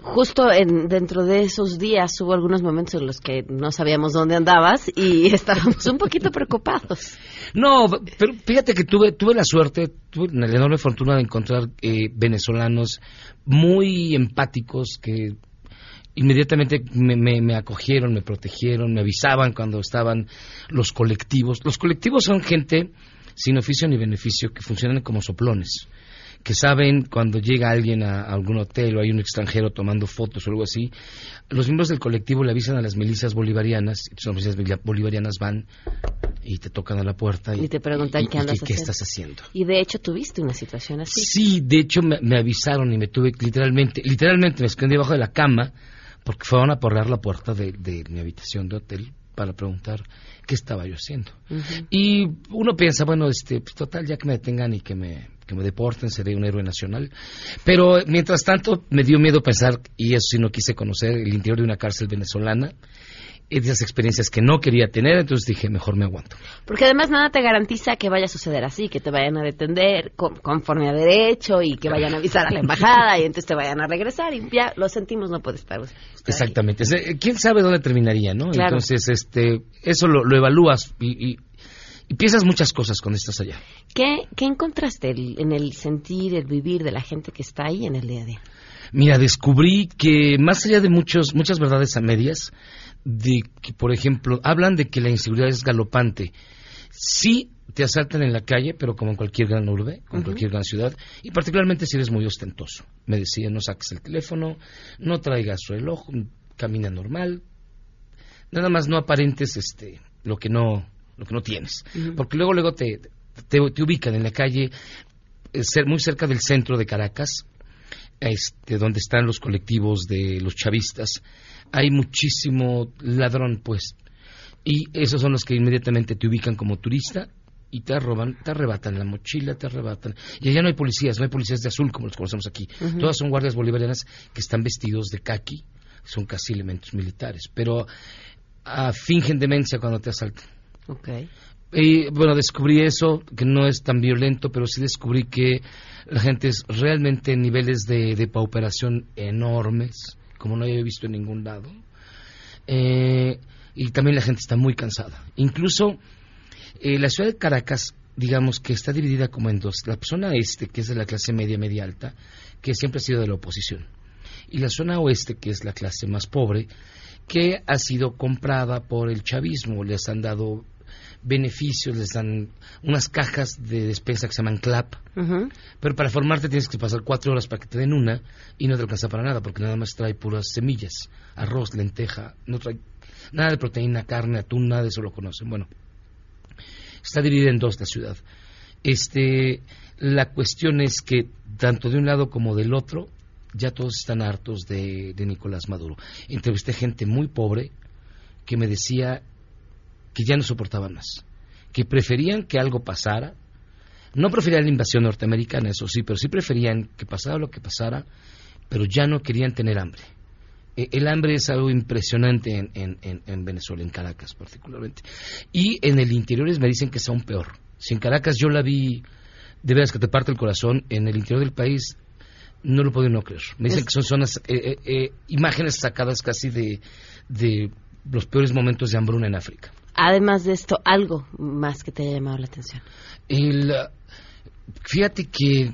S2: Justo en, dentro de esos días hubo algunos momentos en los que no sabíamos dónde andabas y [LAUGHS] estábamos un poquito preocupados.
S18: No, pero fíjate que tuve, tuve la suerte, tuve la enorme fortuna de encontrar eh, venezolanos muy empáticos que inmediatamente me, acogieron, me protegieron, me avisaban cuando estaban los colectivos. Los colectivos son gente sin oficio ni beneficio que funcionan como soplones, que saben cuando llega alguien a, algún hotel o hay un extranjero tomando fotos o algo así, los miembros del colectivo le avisan a las milicias bolivarianas, y las milicias bolivarianas van y te tocan a la puerta y,
S2: te preguntan qué andas
S18: qué, estás haciendo.
S2: Y de hecho tuviste una situación así.
S18: Sí, de hecho me, me avisaron y me tuve literalmente, literalmente me escondí debajo de la cama porque fueron a porrar la puerta de, mi habitación de hotel para preguntar qué estaba yo haciendo. Y uno piensa, bueno, este, pues, total, ya que me detengan y que me, que me deporten, seré un héroe nacional. Pero mientras tanto me dio miedo pensar, y eso sí no quise conocer, el interior de una cárcel venezolana esas experiencias que no quería tener, entonces dije, mejor me aguanto.
S2: Porque además nada te garantiza que vaya a suceder así, que te vayan a detener conforme a derecho y que vayan a avisar a la embajada y entonces te vayan a regresar y ya lo sentimos, no puedes estar.
S18: Exactamente. ¿Quién sabe dónde terminaría, no? Entonces, este, eso lo, evalúas y, piensas muchas cosas cuando estás allá.
S2: ¿Qué, qué encontraste en el sentir, el vivir de la gente que está ahí en el día a día?
S18: Mira, descubrí que más allá de muchos, muchas verdades a medias, de que, por ejemplo, hablan de que la inseguridad es galopante. Sí te asaltan en la calle, pero como en cualquier gran urbe, como en cualquier gran ciudad, y particularmente si eres muy ostentoso. Me decían, no saques el teléfono, no traigas reloj, camina normal, nada más no aparentes este lo que no lo que no tienes, porque luego luego te, te, ubican en la calle eh, ser muy cerca del centro de Caracas, este, donde están los colectivos de los chavistas, hay muchísimo ladrón, pues. Y esos son los que inmediatamente te ubican como turista y te roban, te arrebatan la mochila, te arrebatan. Y allá no hay policías, no hay policías de azul como los conocemos aquí. Todas son guardias bolivarianas que están vestidos de kaki, son casi elementos militares, pero ah, fingen demencia cuando te asaltan.
S2: Okay.
S18: Y bueno, descubrí eso, que no es tan violento, pero sí descubrí que la gente es realmente en niveles de, de pauperación enormes como no había visto en ningún lado. Eh, y también la gente está muy cansada. Incluso eh, la ciudad de Caracas, digamos que está dividida como en dos. La zona este, que es de la clase media, media alta, que siempre ha sido de la oposición. Y la zona oeste, que es la clase más pobre, que ha sido comprada por el chavismo. Les han dado beneficios, les dan unas cajas de despensa que se llaman CLAP, pero para formarte tienes que pasar cuatro horas para que te den una y no te alcanza para nada, porque nada más trae puras semillas, arroz, lenteja, no trae nada de proteína, carne, atún, nada de eso lo conocen. Bueno, está dividida en dos la ciudad. Este, la cuestión es que tanto de un lado como del otro, ya todos están hartos de, de Nicolás Maduro. Entrevisté gente muy pobre que me decía que ya no soportaban más, que preferían que algo pasara, no preferían la invasión norteamericana, eso sí, pero sí preferían que pasara lo que pasara, pero ya no querían tener hambre. E, el hambre es algo impresionante en, en, Venezuela, en Caracas particularmente. Y en el interior me dicen que es aún peor. Si en Caracas yo la vi, de veras que te parte el corazón, en el interior del país no lo puedo no creer. Me dicen que son zonas, eh, eh, eh, imágenes sacadas casi de, de los peores momentos de hambruna en África
S2: además de esto, algo más que te haya llamado la atención.
S18: El, fíjate que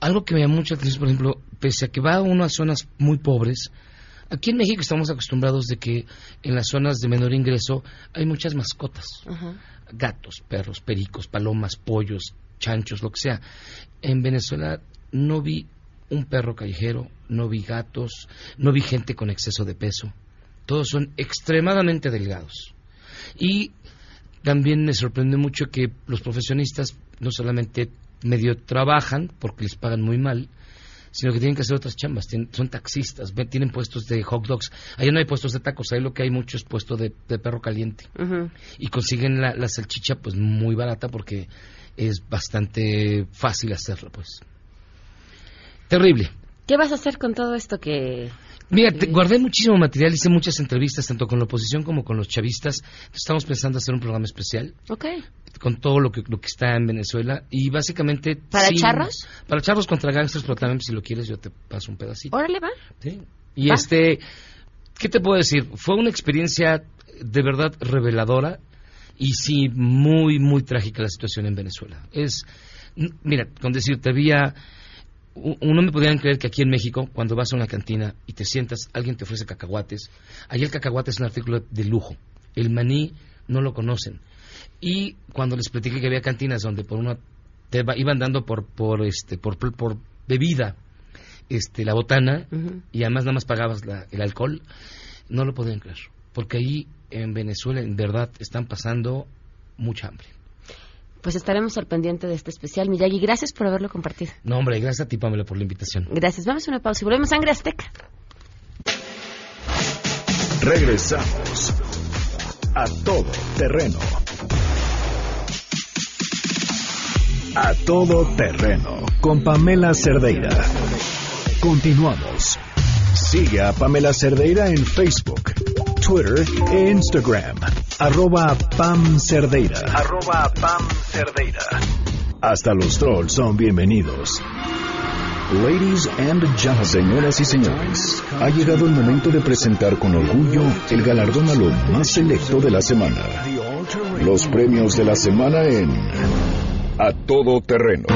S18: algo que me llama mucha atención, por ejemplo, pese a que va a unas zonas muy pobres, aquí en México estamos acostumbrados de que en las zonas de menor ingreso hay muchas mascotas. Gatos, perros, pericos, palomas, pollos, chanchos, lo que sea. En Venezuela no vi un perro callejero, no vi gatos, no vi gente con exceso de peso. Todos son extremadamente delgados Y también me sorprende mucho que los profesionistas no solamente medio trabajan porque les pagan muy mal, sino que tienen que hacer otras chambas. son taxistas, tienen puestos de hot dogs. Ahí no hay puestos de tacos, ahí lo que hay mucho es puesto de, perro caliente. Y consiguen la, la, salchicha pues muy barata porque es bastante fácil hacerla, pues. Terrible.
S2: ¿Qué vas a hacer con todo esto que
S18: Mira, guardé muchísimo material, hice muchas entrevistas tanto con la oposición como con los chavistas. Estamos pensando hacer un programa especial.
S2: Ok.
S18: Con todo lo que, lo que está en Venezuela y básicamente...
S2: ¿Para charros?
S18: Para charros contra gangsters, pero también si lo quieres yo te paso un pedacito.
S2: Órale, va.
S18: Sí. Y este... ¿Qué te puedo decir? Fue una experiencia de verdad reveladora y sí muy, muy trágica la situación en Venezuela. Es... Mira, con decirte, había uno me podrían creer que aquí en México, cuando vas a una cantina y te sientas, alguien te ofrece cacahuates. Allí el cacahuate es un artículo de lujo. El maní no lo conocen. Y cuando les platiqué que había cantinas donde por una te iban dando por por este por, por bebida este la botana y además nada más pagabas el alcohol, no lo podían creer, porque ahí en Venezuela en verdad están pasando mucha hambre
S2: pues estaremos al pendiente de este especial. Miyagi, gracias por haberlo compartido.
S18: No, hombre, gracias a ti, Pamela, por la invitación.
S2: Gracias. Vamos a una pausa y volvemos a Sangre Azteca.
S1: Regresamos a todo terreno. A todo terreno con Pamela Cerdeira. Continuamos. Sigue a Pamela Cerdeira en Facebook, Twitter e Instagram Arroba Pam Cerdeira. Arroba Pam Cerdeira. Hasta los trolls son bienvenidos. Ladies and gentlemen, señoras y señores, ha llegado el momento de presentar con orgullo el galardón a lo más selecto de la semana. Los premios de la semana en A Todo Terreno.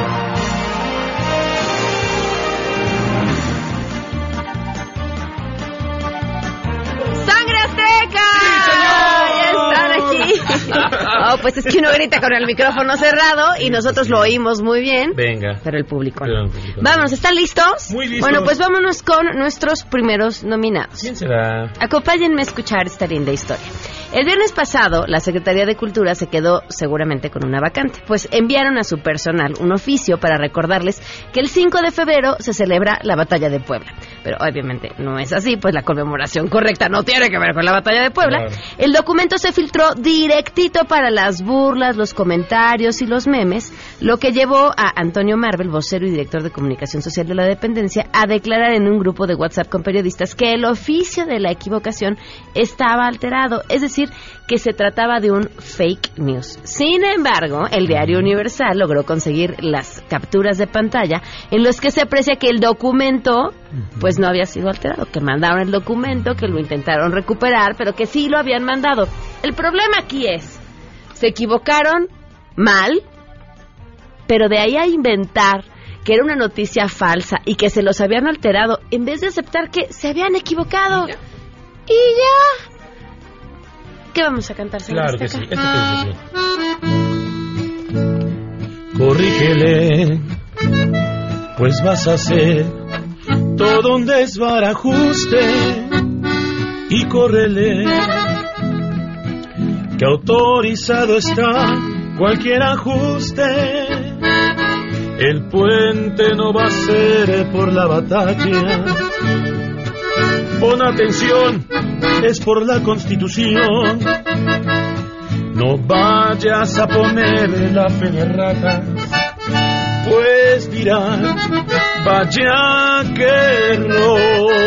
S2: Pues es que uno grita con el micrófono cerrado y nosotros lo oímos muy bien.
S18: Venga.
S2: Pero el público no. Vamos, ¿están listos?
S18: Muy listos.
S2: Bueno, pues vámonos con nuestros primeros nominados.
S18: ¿Quién será?
S2: Acompáñenme a escuchar esta linda historia. El viernes pasado, la Secretaría de Cultura se quedó seguramente con una vacante, pues enviaron a su personal un oficio para recordarles que el 5 de febrero se celebra la Batalla de Puebla. Pero obviamente no es así, pues la conmemoración correcta no tiene que ver con la Batalla de Puebla. El documento se filtró directito para las burlas, los comentarios y los memes, lo que llevó a Antonio Marvel, vocero y director de comunicación social de la dependencia, a declarar en un grupo de WhatsApp con periodistas que el oficio de la equivocación estaba alterado, es decir, que se trataba de un fake news. Sin embargo, el diario Universal logró conseguir las capturas de pantalla en los que se aprecia que el documento pues no había sido alterado, que mandaron el documento, que lo intentaron recuperar, pero que sí lo habían mandado. El problema aquí es, se equivocaron mal, pero de ahí a inventar que era una noticia falsa y que se los habían alterado, en vez de aceptar que se habían equivocado. Y ya. ¿Qué vamos a cantar?
S18: Claro que sí, esto Corrígele, pues vas a hacer todo un desbarajuste y córrele, que autorizado está cualquier ajuste. El puente no va a ser por la batalla. Pon atención, es por la constitución. No vayas a poner la fe de rata, pues dirán, vaya que error.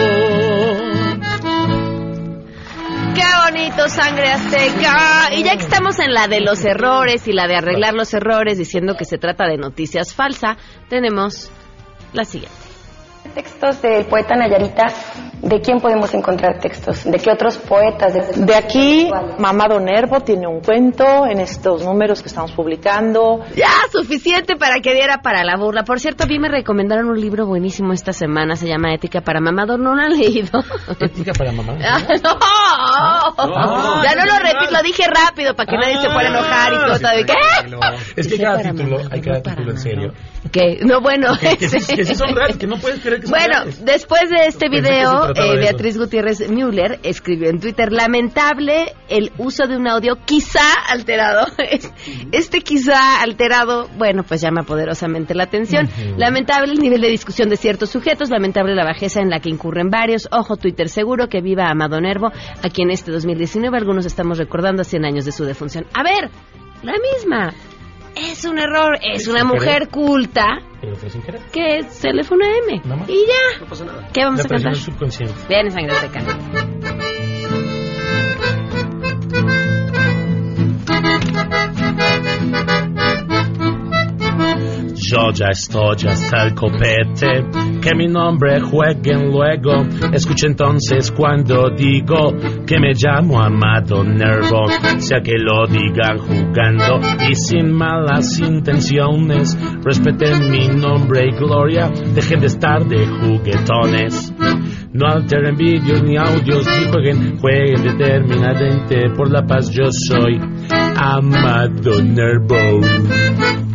S2: Qué bonito, sangre azteca. Y ya que estamos en la de los errores y la de arreglar los errores, diciendo que se trata de noticias falsas, tenemos la siguiente.
S19: Textos del poeta Nayarita ¿De quién podemos encontrar textos? ¿De qué otros poetas?
S20: De, aquí, Mamado Nervo tiene un cuento en estos números que estamos publicando.
S2: Ya, suficiente para que diera para la burla. Por cierto, a mí me recomendaron un libro buenísimo esta semana, se llama Ética para Mamado, no lo han leído.
S18: ¿Ética para Mamado?
S2: no, ya no lo repito, lo dije rápido para que nadie se fuera a enojar y todo. ¿De qué?
S18: Es que cada título, hay cada título en serio.
S2: Que, no, bueno.
S18: Que, sí, son reales, que no puedes creer
S2: Bueno, después de este
S18: que
S2: video, eh,
S18: de eso.
S2: Beatriz Gutiérrez Müller escribió en Twitter, lamentable el uso de un audio quizá alterado. [LAUGHS] Este quizá alterado, bueno, pues llama poderosamente la atención. Lamentable el nivel de discusión de ciertos sujetos, lamentable la bajeza en la que incurren varios. Ojo, Twitter seguro que viva Amado Nervo, a quien este 2019 algunos estamos recordando a 100 años de su defunción. A ver, la misma. Es un error, es una mujer
S18: querer.
S2: culta
S18: Pero fue sin querer.
S2: que se le fue una M.
S18: Nada más.
S2: Y ya.
S18: No pasa nada.
S2: ¿Qué vamos
S18: La
S2: a cantar?
S18: subconsciente.
S2: Bien, sangre azteca.
S18: Yo ya estoy hasta el copete, que mi nombre jueguen luego. Escucha entonces cuando digo que me llamo Amado Nervo, sea que lo digan jugando y sin malas intenciones. Respeten mi nombre y gloria, dejen de estar de juguetones. No alteren vídeos ni audios, ni jueguen, jueguen determinadamente por la paz. Yo soy Amado Nervo.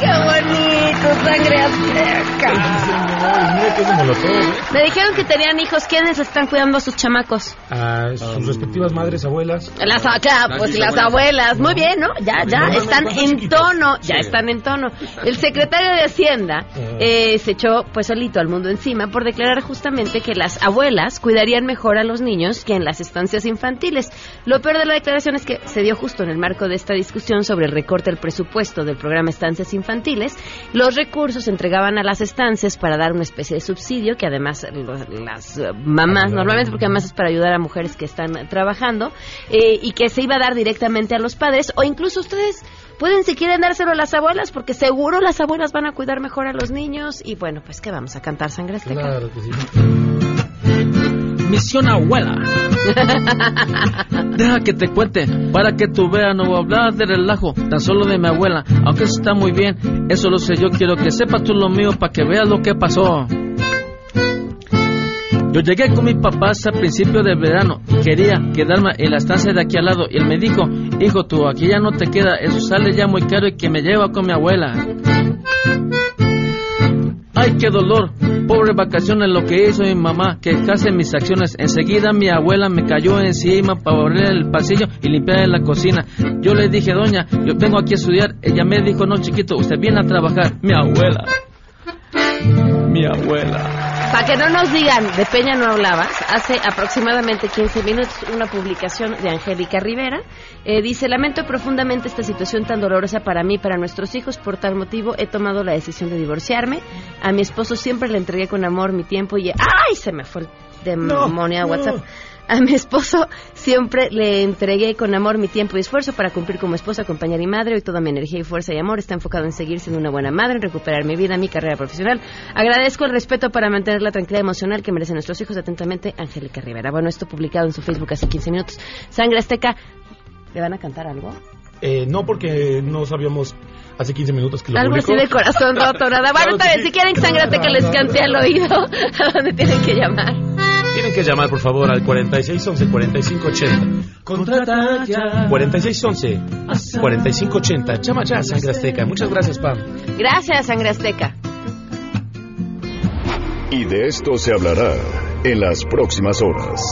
S2: ¡Ay, qué bonito! Sangre azteca.
S18: Mira que es de Molotov, ¿eh?
S2: Me dijeron que tenían hijos. ¿Quiénes están cuidando a sus chamacos?
S18: A sus respectivas madres, abuelas.
S2: Las, ah, claro,
S18: Las
S2: pues las abuelas. Muy bien, ¿no? Ya, ya,
S18: No, no, no,
S2: están en tono. Ya están en tono. El secretario de Hacienda eh, se echó pues solito al mundo encima por declarar justamente que las abuelas cuidarían mejor a los niños que en las estancias infantiles. Lo peor de la declaración es que se dio justo en el marco de esta discusión sobre el recorte del presupuesto del programa Estancias Infantiles. Los recursos se entregaban a las estancias para dar una especie de subsidio que además lo- las eh, mamás, normalmente porque además es para ayudar a mujeres que están trabajando, eh, y que se iba a dar directamente a los padres o incluso ustedes pueden si quieren dárselo a las abuelas porque seguro las abuelas van a cuidar mejor a los niños y bueno, pues que vamos a cantar sangre azteca.
S18: Claro que sí.
S21: Misión abuela. Deja que te cuente, para que tú veas, no voy a hablar de relajo, tan solo de mi abuela, aunque está muy bien, eso lo sé yo, quiero que sepas tú lo mío para que veas lo que pasó. Yo llegué con mis papás a principio de verano quería quedarme en la estancia de aquí al lado y él me dijo, hijo tú, aquí ya no te queda, eso sale ya muy caro y que me lleva con mi abuela. Ay, qué dolor. Pobre vacaciones lo que hizo mi mamá, que casi mis acciones. Enseguida mi abuela me cayó encima para barrer el pasillo y limpiar la cocina. Yo le dije, doña, yo vengo aquí a estudiar. Ella me dijo, no, chiquito, usted viene a trabajar. Mi abuela. Mi abuela.
S2: Para que no nos digan, de Peña no hablabas, hace aproximadamente 15 minutos una publicación de Angélica Rivera. eh, dice, lamento profundamente esta situación tan dolorosa para mí y para nuestros hijos. Por tal motivo he tomado la decisión de divorciarme. A mi esposo siempre le entregué con amor mi tiempo y... ¡Ay! Se me fue el demonio a
S22: no.
S2: A mi esposo siempre le entregué con amor mi tiempo y esfuerzo para cumplir como esposa, compañera y madre. Hoy toda mi energía y fuerza y amor está enfocado en seguir siendo una buena madre, en recuperar mi vida, mi carrera profesional. Agradezco el respeto para mantener la tranquilidad emocional que merecen nuestros hijos. Atentamente, Angélica Rivera. Bueno, esto publicado en su Facebook hace 15 minutos. Sangre Azteca, ¿le van a cantar algo?
S18: Eh, no, porque no sabíamos hace 15 minutos que lo
S2: Algo así de corazón roto, nada. [LAUGHS] Bueno,
S18: Claro
S2: está
S18: que
S2: bien,
S18: sí.
S2: si quieren que Sangre Azteca les cante al oído, [LAUGHS] ¿a dónde tienen que llamar?
S18: Tienen que llamar, por favor, al 4611-4580.
S21: Contrata ya.
S18: 4611-4580. Llama ya, Sangre Azteca. Muchas gracias, Pam.
S2: Gracias, Sangre Azteca.
S1: Y de esto se hablará en las próximas horas.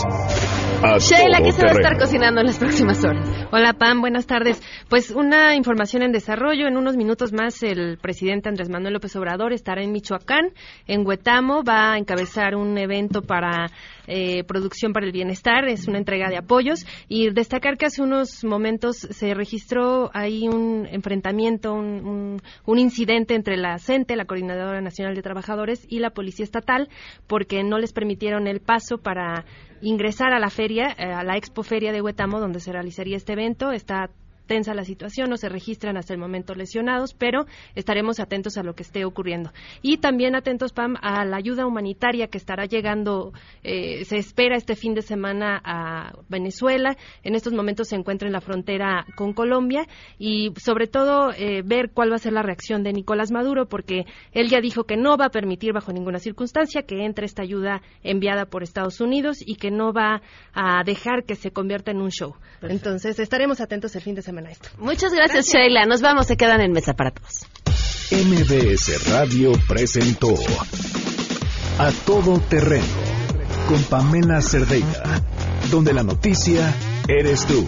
S1: A
S2: Sheila, ¿qué se va a estar cocinando en las próximas horas?
S23: Hola Pam, buenas tardes. Pues una información en desarrollo. En unos minutos más el presidente Andrés Manuel López Obrador estará en Michoacán, en Huetamo. Va a encabezar un evento para eh, producción para el bienestar. Es una entrega de apoyos. Y destacar que hace unos momentos se registró ahí un enfrentamiento, un, un- un incidente entre la CENTE, la Coordinadora Nacional de Trabajadores, y la Policía Estatal, porque no les permitieron el paso para ingresar a la feria, eh, a la Expo Feria de Huetamo, donde se realizaría este evento. Está tensa la situación, no se registran hasta el momento lesionados, pero estaremos atentos a lo que esté ocurriendo. Y también atentos, Pam, a la ayuda humanitaria que estará llegando, eh, se espera este fin de semana a Venezuela. En estos momentos se encuentra en la frontera con Colombia y sobre todo eh, ver cuál va a ser la reacción de Nicolás Maduro, porque él ya dijo que no va a permitir bajo ninguna circunstancia que entre esta ayuda enviada por Estados Unidos y que no va a dejar que se convierta en un show. Entonces estaremos atentos el fin de semana a esto.
S2: Muchas gracias, Sheila. Nos vamos, se quedan en mesa para todos.
S1: MBS Radio presentó A Todo Terreno con Pamela Cerdeira, donde la noticia eres tú.